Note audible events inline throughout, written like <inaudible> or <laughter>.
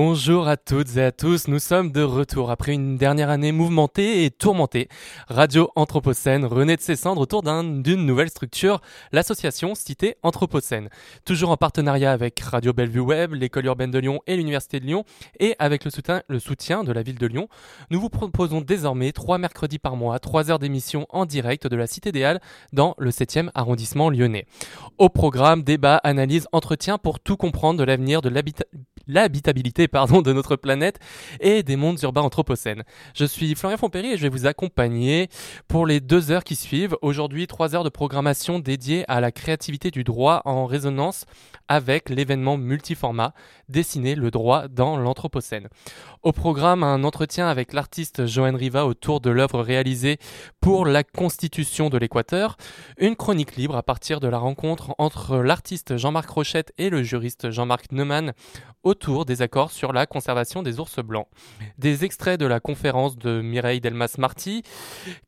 Bonjour à toutes et à tous, nous sommes de retour après une dernière année mouvementée et tourmentée. Radio Anthropocène renaît de ses cendres autour d'une nouvelle structure, l'association Cité Anthropocène. Toujours en partenariat avec Radio Bellevue Web, l'école urbaine de Lyon et l'université de Lyon, et avec le soutien, le soutien de la ville de Lyon, nous vous proposons désormais trois mercredis par mois, trois heures d'émission en direct de la Cité des Halles dans le 7e arrondissement lyonnais. Au programme, débat, analyse, entretien pour tout comprendre de l'avenir de l'habitabilité pardon, de notre planète et des mondes urbains anthropocènes. Je suis Florian Fompéry et je vais vous accompagner pour les deux heures qui suivent. Aujourd'hui, trois heures de programmation dédiées à la créativité du droit en résonance avec l'événement multiformat Dessiner le droit dans l'Anthropocène. Au programme, un entretien avec l'artiste Joanne Riva autour de l'œuvre réalisée pour la Constitution de l'Équateur, une chronique libre à partir de la rencontre entre l'artiste Jean-Marc Rochette et le juriste Jean-Marc Neumann autour des accords sur la conservation des ours blancs. Des extraits de la conférence de Mireille Delmas-Marty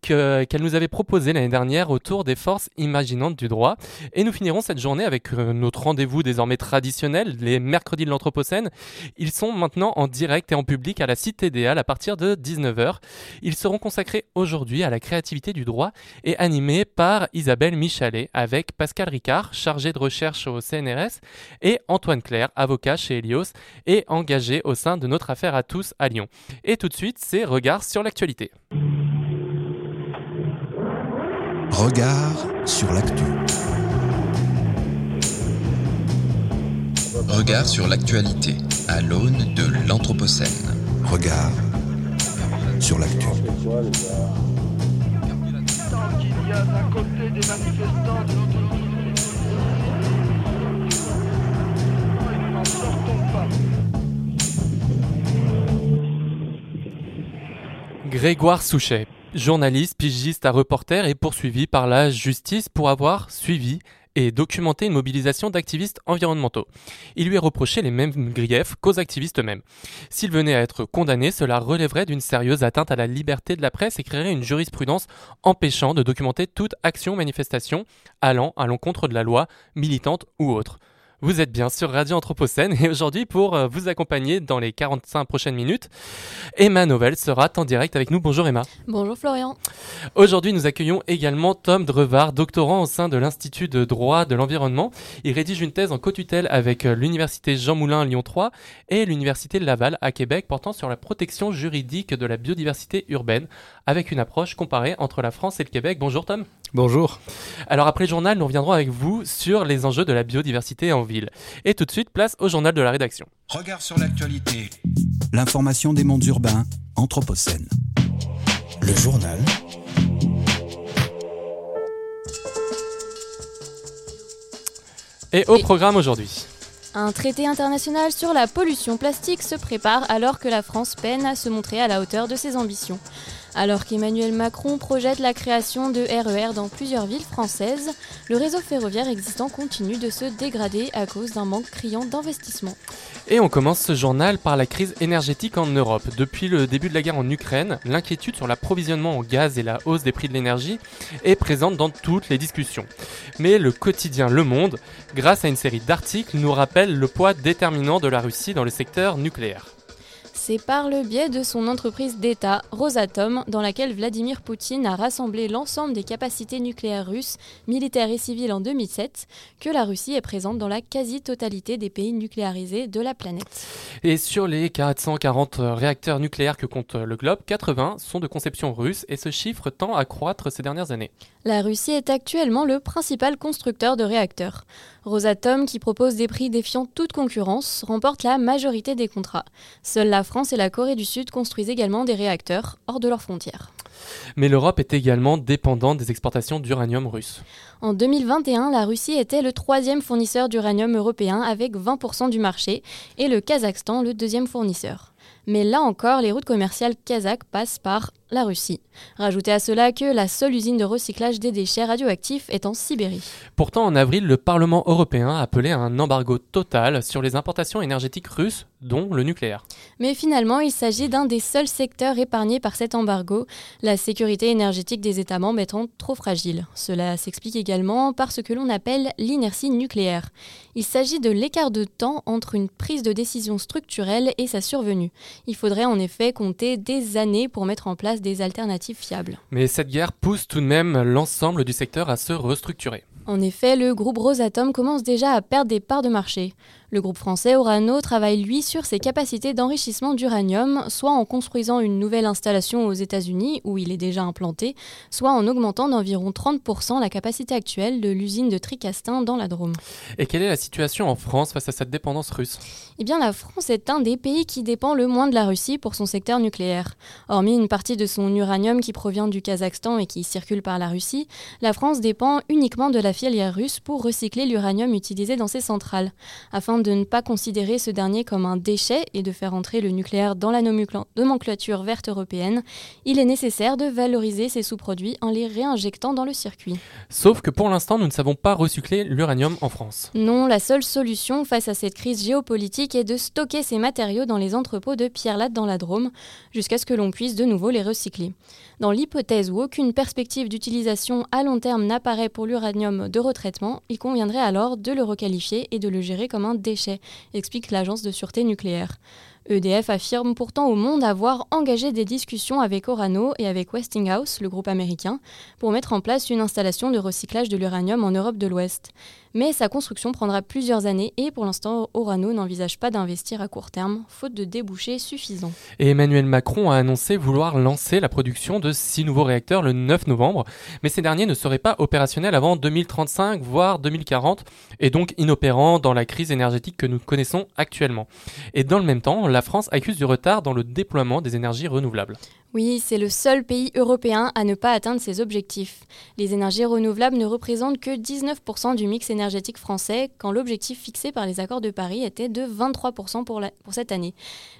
qu'elle nous avait proposée l'année dernière autour des forces imaginantes du droit. Et nous finirons cette journée avec euh, notre rendez-vous désormais traditionnel, les mercredis de l'Anthropocène. Ils sont maintenant en direct et en public à la Cité des à partir de 19h. Ils seront consacrés aujourd'hui à la créativité du droit et animés par Isabelle Michalet avec Pascal Ricard, chargé de recherche au CNRS, et Antoine Claire, avocat chez Elios et engagé au sein de notre affaire à tous à Lyon. Et tout de suite, c'est Regard sur l'actualité. Regard sur l'actu. Regard sur l'actualité à l'aune de l'Anthropocène. Regard sur l'actu. Grégoire Souchet, journaliste, pigiste à reporter, est poursuivi par la justice pour avoir suivi et documenté une mobilisation d'activistes environnementaux. Il lui est reproché les mêmes griefs qu'aux activistes eux-mêmes. S'il venait à être condamné, cela relèverait d'une sérieuse atteinte à la liberté de la presse et créerait une jurisprudence empêchant de documenter toute action manifestation allant à l'encontre de la loi, militante ou autre. Vous êtes bien sur Radio Anthropocène et aujourd'hui pour euh, vous accompagner dans les 45 prochaines minutes, Emma Novel sera en direct avec nous. Bonjour Emma. Bonjour Florian. Aujourd'hui nous accueillons également Tom Drevard, doctorant au sein de l'Institut de droit de l'environnement. Il rédige une thèse en co-tutelle avec euh, l'Université Jean Moulin Lyon 3 et l'Université Laval à Québec portant sur la protection juridique de la biodiversité urbaine avec une approche comparée entre la France et le Québec. Bonjour Tom. Bonjour. Alors après le journal, nous reviendrons avec vous sur les enjeux de la biodiversité en ville. Et tout de suite, place au journal de la rédaction. Regard sur l'actualité. L'information des mondes urbains, Anthropocène. Le journal. Et au programme aujourd'hui. Un traité international sur la pollution plastique se prépare alors que la France peine à se montrer à la hauteur de ses ambitions. Alors qu'Emmanuel Macron projette la création de RER e dans plusieurs villes françaises, le réseau ferroviaire existant continue de se dégrader à cause d'un manque criant d'investissement. Et on commence ce journal par la crise énergétique en Europe. Depuis le début de la guerre en Ukraine, l'inquiétude sur l'approvisionnement en gaz et la hausse des prix de l'énergie est présente dans toutes les discussions. Mais le quotidien Le Monde, grâce à une série d'articles, nous rappelle le poids déterminant de la Russie dans le secteur nucléaire. C'est par le biais de son entreprise d'État, Rosatom, dans laquelle Vladimir Poutine a rassemblé l'ensemble des capacités nucléaires russes, militaires et civiles en 2007, que la Russie est présente dans la quasi-totalité des pays nucléarisés de la planète. Et sur les 440 réacteurs nucléaires que compte le globe, 80 sont de conception russe et ce chiffre tend à croître ces dernières années. La Russie est actuellement le principal constructeur de réacteurs. Rosatom, qui propose des prix défiant toute concurrence, remporte la majorité des contrats. Seule la France et la Corée du Sud construisent également des réacteurs hors de leurs frontières. Mais l'Europe est également dépendante des exportations d'uranium russe. En 2021, la Russie était le troisième fournisseur d'uranium européen avec 20% du marché et le Kazakhstan le deuxième fournisseur. Mais là encore, les routes commerciales kazakhs passent par la Russie. Rajoutez à cela que la seule usine de recyclage des déchets radioactifs est en Sibérie. Pourtant, en avril, le Parlement européen a appelé à un embargo total sur les importations énergétiques russes, dont le nucléaire. Mais finalement, il s'agit d'un des seuls secteurs épargnés par cet embargo, la sécurité énergétique des États membres étant trop fragile. Cela s'explique également par ce que l'on appelle l'inertie nucléaire. Il s'agit de l'écart de temps entre une prise de décision structurelle et sa survenue. Il faudrait en effet compter des années pour mettre en place des alternatives fiables. Mais cette guerre pousse tout de même l'ensemble du secteur à se restructurer. En effet, le groupe Rosatom commence déjà à perdre des parts de marché. Le groupe français Orano travaille lui sur ses capacités d'enrichissement d'uranium, soit en construisant une nouvelle installation aux États-Unis où il est déjà implanté, soit en augmentant d'environ 30% la capacité actuelle de l'usine de Tricastin dans la Drôme. Et quelle est la situation en France face à cette dépendance russe? Eh bien, la France est un des pays qui dépend le moins de la Russie pour son secteur nucléaire. Hormis une partie de son uranium qui provient du Kazakhstan et qui circule par la Russie, la France dépend uniquement de la filière russe pour recycler l'uranium utilisé dans ses centrales. Afin de ne pas considérer ce dernier comme un déchet et de faire entrer le nucléaire dans la nomenclature verte européenne, il est nécessaire de valoriser ces sous-produits en les réinjectant dans le circuit. Sauf que pour l'instant, nous ne savons pas recycler l'uranium en France. Non, la seule solution face à cette crise géopolitique est de stocker ces matériaux dans les entrepôts de Pierre-Latte dans la Drôme, jusqu'à ce que l'on puisse de nouveau les recycler. Dans l'hypothèse où aucune perspective d'utilisation à long terme n'apparaît pour l'uranium de retraitement, il conviendrait alors de le requalifier et de le gérer comme un déchet, explique l'agence de sûreté nucléaire. EDF affirme pourtant au monde avoir engagé des discussions avec Orano et avec Westinghouse, le groupe américain, pour mettre en place une installation de recyclage de l'uranium en Europe de l'Ouest mais sa construction prendra plusieurs années et pour l'instant, Orano n'envisage pas d'investir à court terme, faute de débouchés suffisants. Et Emmanuel Macron a annoncé vouloir lancer la production de six nouveaux réacteurs le 9 novembre, mais ces derniers ne seraient pas opérationnels avant 2035, voire 2040, et donc inopérants dans la crise énergétique que nous connaissons actuellement. Et dans le même temps, la France accuse du retard dans le déploiement des énergies renouvelables. Oui, c'est le seul pays européen à ne pas atteindre ses objectifs. Les énergies renouvelables ne représentent que 19% du mix énergétique français, quand l'objectif fixé par les accords de Paris était de 23% pour, cette année.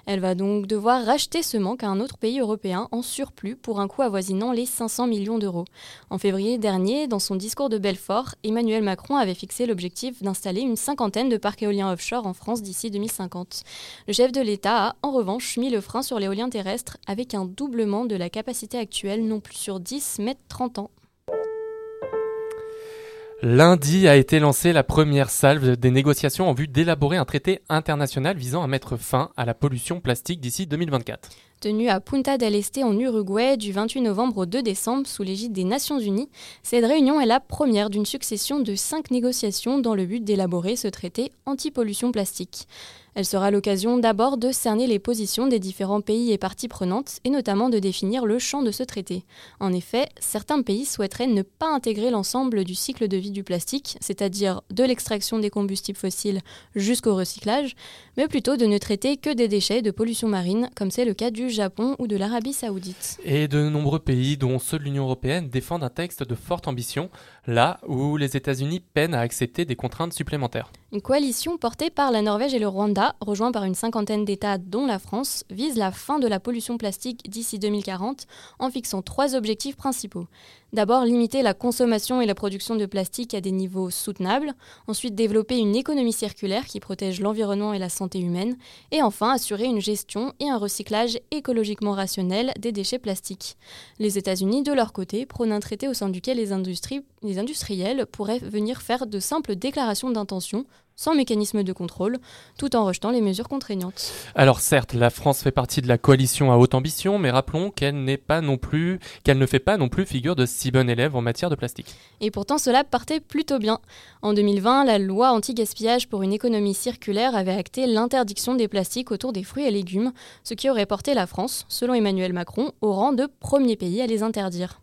Elle va donc devoir racheter ce manque à un autre pays européen en surplus pour un coût avoisinant les 500 millions d'euros. En février dernier, dans son discours de Belfort, Emmanuel Macron avait fixé l'objectif d'installer une cinquantaine de parcs éoliens offshore en France d'ici 2050. Le chef de l'État a, en revanche, mis le frein sur l'éolien terrestre avec un double de la capacité actuelle, non plus sur 10, mais 30 ans. Lundi a été lancée la première salve des négociations en vue d'élaborer un traité international visant à mettre fin à la pollution plastique d'ici 2024. Tenue à Punta del Este en Uruguay du 28 novembre au 2 décembre sous l'égide des Nations Unies, cette réunion est la première d'une succession de cinq négociations dans le but d'élaborer ce traité anti-pollution plastique. Elle sera l'occasion d'abord de cerner les positions des différents pays et parties prenantes, et notamment de définir le champ de ce traité. En effet, certains pays souhaiteraient ne pas intégrer l'ensemble du cycle de vie du plastique, c'est-à-dire de l'extraction des combustibles fossiles jusqu'au recyclage, mais plutôt de ne traiter que des déchets de pollution marine, comme c'est le cas du Japon ou de l'Arabie saoudite. Et de nombreux pays, dont ceux de l'Union européenne, défendent un texte de forte ambition, là où les États-Unis peinent à accepter des contraintes supplémentaires. Une coalition portée par la Norvège et le Rwanda, rejoint par une cinquantaine d'États dont la France, vise la fin de la pollution plastique d'ici 2040 en fixant trois objectifs principaux. D'abord, limiter la consommation et la production de plastique à des niveaux soutenables. Ensuite, développer une économie circulaire qui protège l'environnement et la santé humaine. Et enfin, assurer une gestion et un recyclage écologiquement rationnel des déchets plastiques. Les États-Unis, de leur côté, prônent un traité au sein duquel les, industries, les industriels pourraient venir faire de simples déclarations d'intention sans mécanisme de contrôle, tout en rejetant les mesures contraignantes. Alors certes, la France fait partie de la coalition à haute ambition, mais rappelons qu'elle n'est pas non plus, qu'elle ne fait pas non plus figure de si bon élève en matière de plastique. Et pourtant, cela partait plutôt bien. En 2020, la loi anti-gaspillage pour une économie circulaire avait acté l'interdiction des plastiques autour des fruits et légumes, ce qui aurait porté la France, selon Emmanuel Macron, au rang de premier pays à les interdire.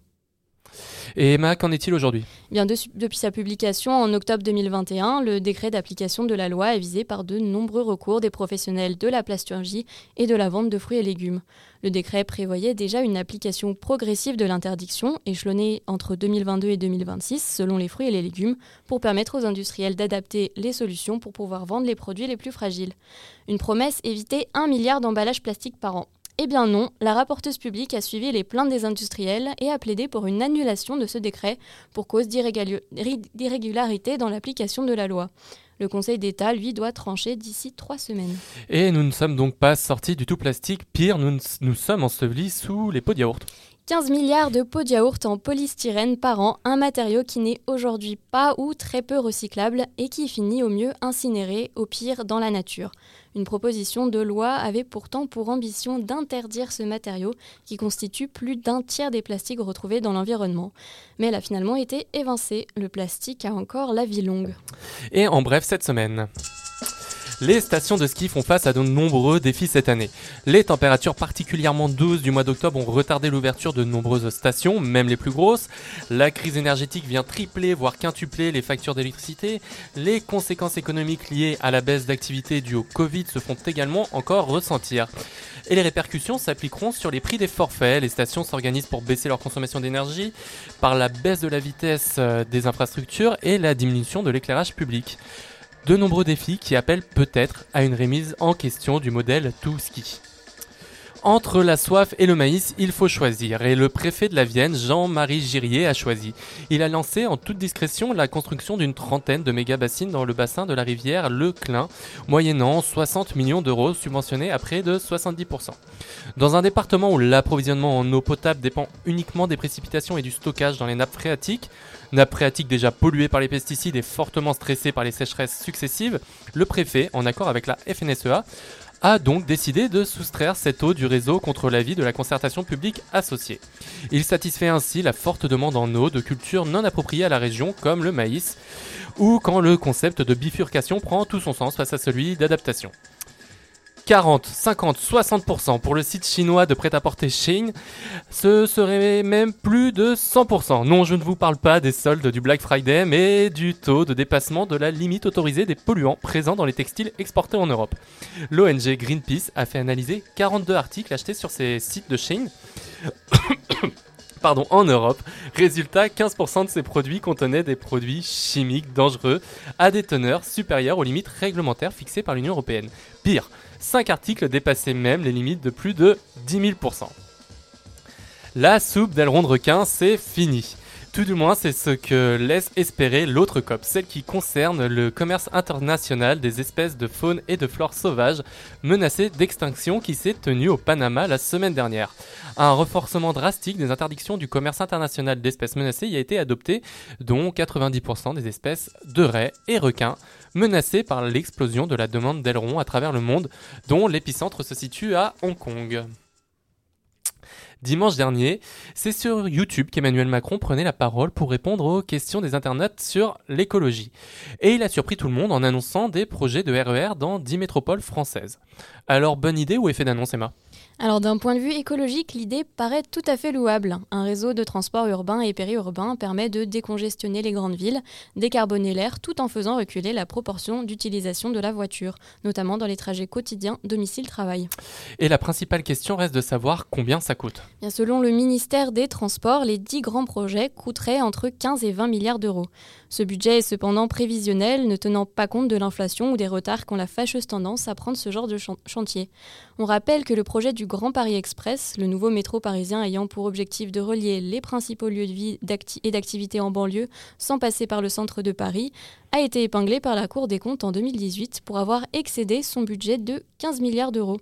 Et Emma, qu'en est-il aujourd'hui? Bien, depuis sa publication en octobre 2021, le décret d'application de la loi est visé par de nombreux recours des professionnels de la plasturgie et de la vente de fruits et légumes. Le décret prévoyait déjà une application progressive de l'interdiction, échelonnée entre 2022 et 2026 selon les fruits et les légumes, pour permettre aux industriels d'adapter les solutions pour pouvoir vendre les produits les plus fragiles. Une promesse éviter un milliard d'emballages plastiques par an. Eh bien non, la rapporteuse publique a suivi les plaintes des industriels et a plaidé pour une annulation de ce décret pour cause d'irrégularité dans l'application de la loi. Le Conseil d'État, lui, doit trancher d'ici trois semaines. Et nous ne sommes donc pas sortis du tout plastique. Pire, nous, sommes ensevelis sous les pots de yaourt. 15 milliards de pots de yaourt en polystyrène par an, un matériau qui n'est aujourd'hui pas ou très peu recyclable et qui finit au mieux incinéré, au pire dans la nature. Une proposition de loi avait pourtant pour ambition d'interdire ce matériau qui constitue plus d'un tiers des plastiques retrouvés dans l'environnement. Mais elle a finalement été évincée. Le plastique a encore la vie longue. Et en bref, cette semaine. Les stations de ski font face à de nombreux défis cette année. Les températures particulièrement douces du mois d'octobre ont retardé l'ouverture de nombreuses stations, même les plus grosses. La crise énergétique vient tripler, voire quintupler les factures d'électricité. Les conséquences économiques liées à la baisse d'activité due au Covid se font également encore ressentir. Et les répercussions s'appliqueront sur les prix des forfaits. Les stations s'organisent pour baisser leur consommation d'énergie par la baisse de la vitesse euh, des infrastructures et la diminution de l'éclairage public de nombreux défis qui appellent peut-être à une remise en question du modèle tout ski. Entre la soif et le maïs, il faut choisir. Et le préfet de la Vienne, Jean-Marie Girier, a choisi. Il a lancé en toute discrétion la construction d'une trentaine de méga-bassines dans le bassin de la rivière Le Clin, moyennant 60 millions d'euros subventionnés à près de 70%. Dans un département où l'approvisionnement en eau potable dépend uniquement des précipitations et du stockage dans les nappes phréatiques, nappes phréatiques déjà polluées par les pesticides et fortement stressées par les sécheresses successives, le préfet, en accord avec la FNSEA, a donc décidé de soustraire cette eau du réseau contre l'avis de la concertation publique associée. Il satisfait ainsi la forte demande en eau de cultures non appropriées à la région comme le maïs, ou quand le concept de bifurcation prend tout son sens face à celui d'adaptation. 40, 50, 60% pour le site chinois de prêt-à-porter Shein, ce serait même plus de 100%. Non, je ne vous parle pas des soldes du Black Friday, mais du taux de dépassement de la limite autorisée des polluants présents dans les textiles exportés en Europe. L'ONG Greenpeace a fait analyser 42 articles achetés sur ces sites de Shein. <coughs> pardon, en Europe. Résultat, 15% de ces produits contenaient des produits chimiques dangereux à des teneurs supérieures aux limites réglementaires fixées par l'Union Européenne. Pire, 5 articles dépassaient même les limites de plus de 10 000%. La soupe d'aileron de requin, c'est fini. Tout du moins, c'est ce que laisse espérer l'autre COP, celle qui concerne le commerce international des espèces de faune et de flore sauvages menacées d'extinction qui s'est tenu au Panama la semaine dernière. Un renforcement drastique des interdictions du commerce international d'espèces menacées y a été adopté, dont 90% des espèces de raies et requins menacées par l'explosion de la demande d'ailerons à travers le monde, dont l'épicentre se situe à Hong Kong. Dimanche dernier, c'est sur YouTube qu'Emmanuel Macron prenait la parole pour répondre aux questions des internautes sur l'écologie. Et il a surpris tout le monde en annonçant des projets de RER e dans 10 métropoles françaises. Alors, bonne idée ou effet d'annonce, Emma? Alors d'un point de vue écologique, l'idée paraît tout à fait louable. Un réseau de transport urbain et périurbain permet de décongestionner les grandes villes, décarboner l'air tout en faisant reculer la proportion d'utilisation de la voiture, notamment dans les trajets quotidiens domicile-travail. Et la principale question reste de savoir combien ça coûte. Bien, selon le ministère des Transports, les 10 grands projets coûteraient entre 15 et 20 milliards d'euros. Ce budget est cependant prévisionnel, ne tenant pas compte de l'inflation ou des retards qu'ont la fâcheuse tendance à prendre ce genre de chantier. On rappelle que le projet du Grand Paris Express, le nouveau métro parisien ayant pour objectif de relier les principaux lieux de vie et d'activité en banlieue sans passer par le centre de Paris, a été épinglé par la Cour des comptes en 2018 pour avoir excédé son budget de 15 milliards d'euros.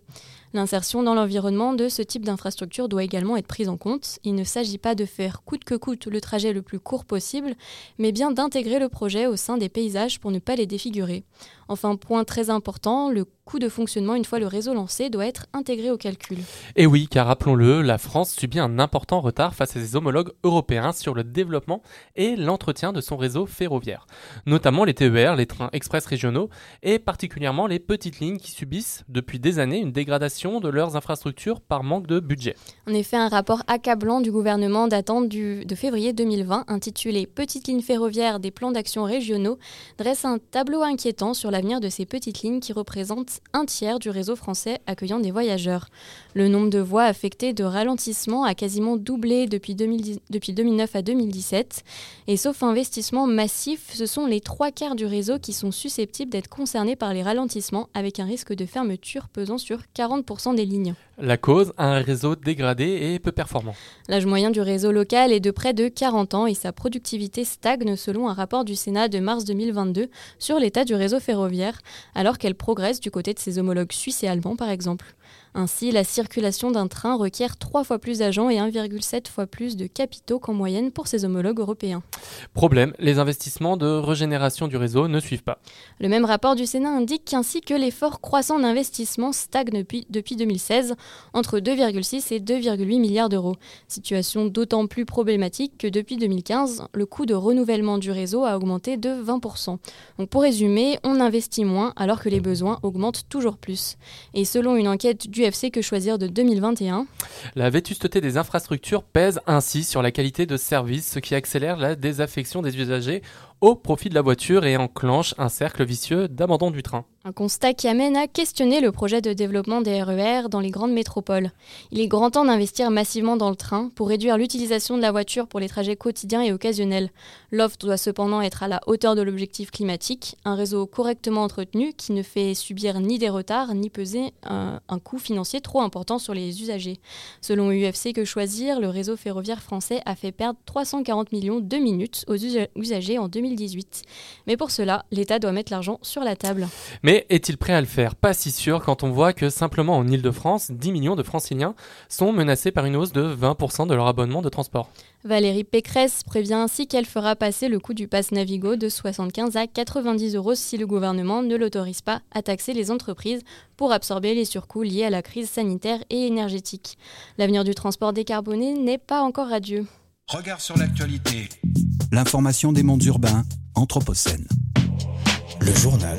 L'insertion dans l'environnement de ce type d'infrastructure doit également être prise en compte. Il ne s'agit pas de faire coûte que coûte le trajet le plus court possible, mais bien d'intégrer le projet au sein des paysages pour ne pas les défigurer. Enfin, point très important, le coût de fonctionnement une fois le réseau lancé doit être intégré au calcul. Et oui, car rappelons-le, la France subit un important retard face à ses homologues européens sur le développement et l'entretien de son réseau ferroviaire, notamment les TER, les trains express régionaux et particulièrement les petites lignes qui subissent depuis des années une dégradation de leurs infrastructures par manque de budget. En effet, un rapport accablant du gouvernement datant de février 2020 intitulé Petites lignes ferroviaires des plans d'action régionaux dresse un tableau inquiétant sur la l'avenir de ces petites lignes qui représentent un tiers du réseau français accueillant des voyageurs. Le nombre de voies affectées de ralentissement a quasiment doublé depuis, depuis 2009 à 2017. Et sauf investissement massif, ce sont les trois trois quarts du réseau qui sont susceptibles d'être concernés par les ralentissements, avec un risque de fermeture pesant sur 40% des lignes. La cause, un réseau dégradé et peu performant. L'âge moyen du réseau local est de près de 40 ans et sa productivité stagne selon un rapport du Sénat de mars 2022 sur l'état du réseau ferroviaire, alors qu'elle progresse du côté de ses homologues suisses et allemands par exemple. Ainsi, la circulation d'un train requiert trois fois plus d'agents et 1,7 fois plus de capitaux qu'en moyenne pour ses homologues européens. Problème, les investissements de régénération du réseau ne suivent pas. Le même rapport du Sénat indique qu'ainsi que l'effort croissant d'investissement stagne depuis, depuis 2016, entre 2,6 et 2,8 milliards d'euros. Situation d'autant plus problématique que depuis 2015, le coût de renouvellement du réseau a augmenté de 20%. Donc pour résumer, on investit moins alors que les besoins augmentent toujours plus. Et selon une enquête du FC Que Choisir de 2021. La vétusteté des infrastructures pèse ainsi sur la qualité de service, ce qui accélère la désaffection des usagers au profit de la voiture et enclenche un cercle vicieux d'abandon du train. Un constat qui amène à questionner le projet de développement des RER dans les grandes métropoles. Il est grand temps d'investir massivement dans le train pour réduire l'utilisation de la voiture pour les trajets quotidiens et occasionnels. L'offre doit cependant être à la hauteur de l'objectif climatique, un réseau correctement entretenu qui ne fait subir ni des retards ni peser un, un coût financier trop important sur les usagers. Selon UFC Que Choisir, le réseau ferroviaire français a fait perdre 340 millions de minutes aux usagers en 2018. Mais pour cela, l'État doit mettre l'argent sur la table. Mais est-il prêt à le faire? Pas si sûr quand on voit que simplement en Ile-de-France, 10 millions de franciliens sont menacés par une hausse de 20% de leur abonnement de transport. Valérie Pécresse prévient ainsi qu'elle fera passer le coût du pass Navigo de 75 à 90 euros si le gouvernement ne l'autorise pas à taxer les entreprises pour absorber les surcoûts liés à la crise sanitaire et énergétique. L'avenir du transport décarboné n'est pas encore radieux. Regard sur l'actualité. L'information des mondes urbains, Anthropocène. Le journal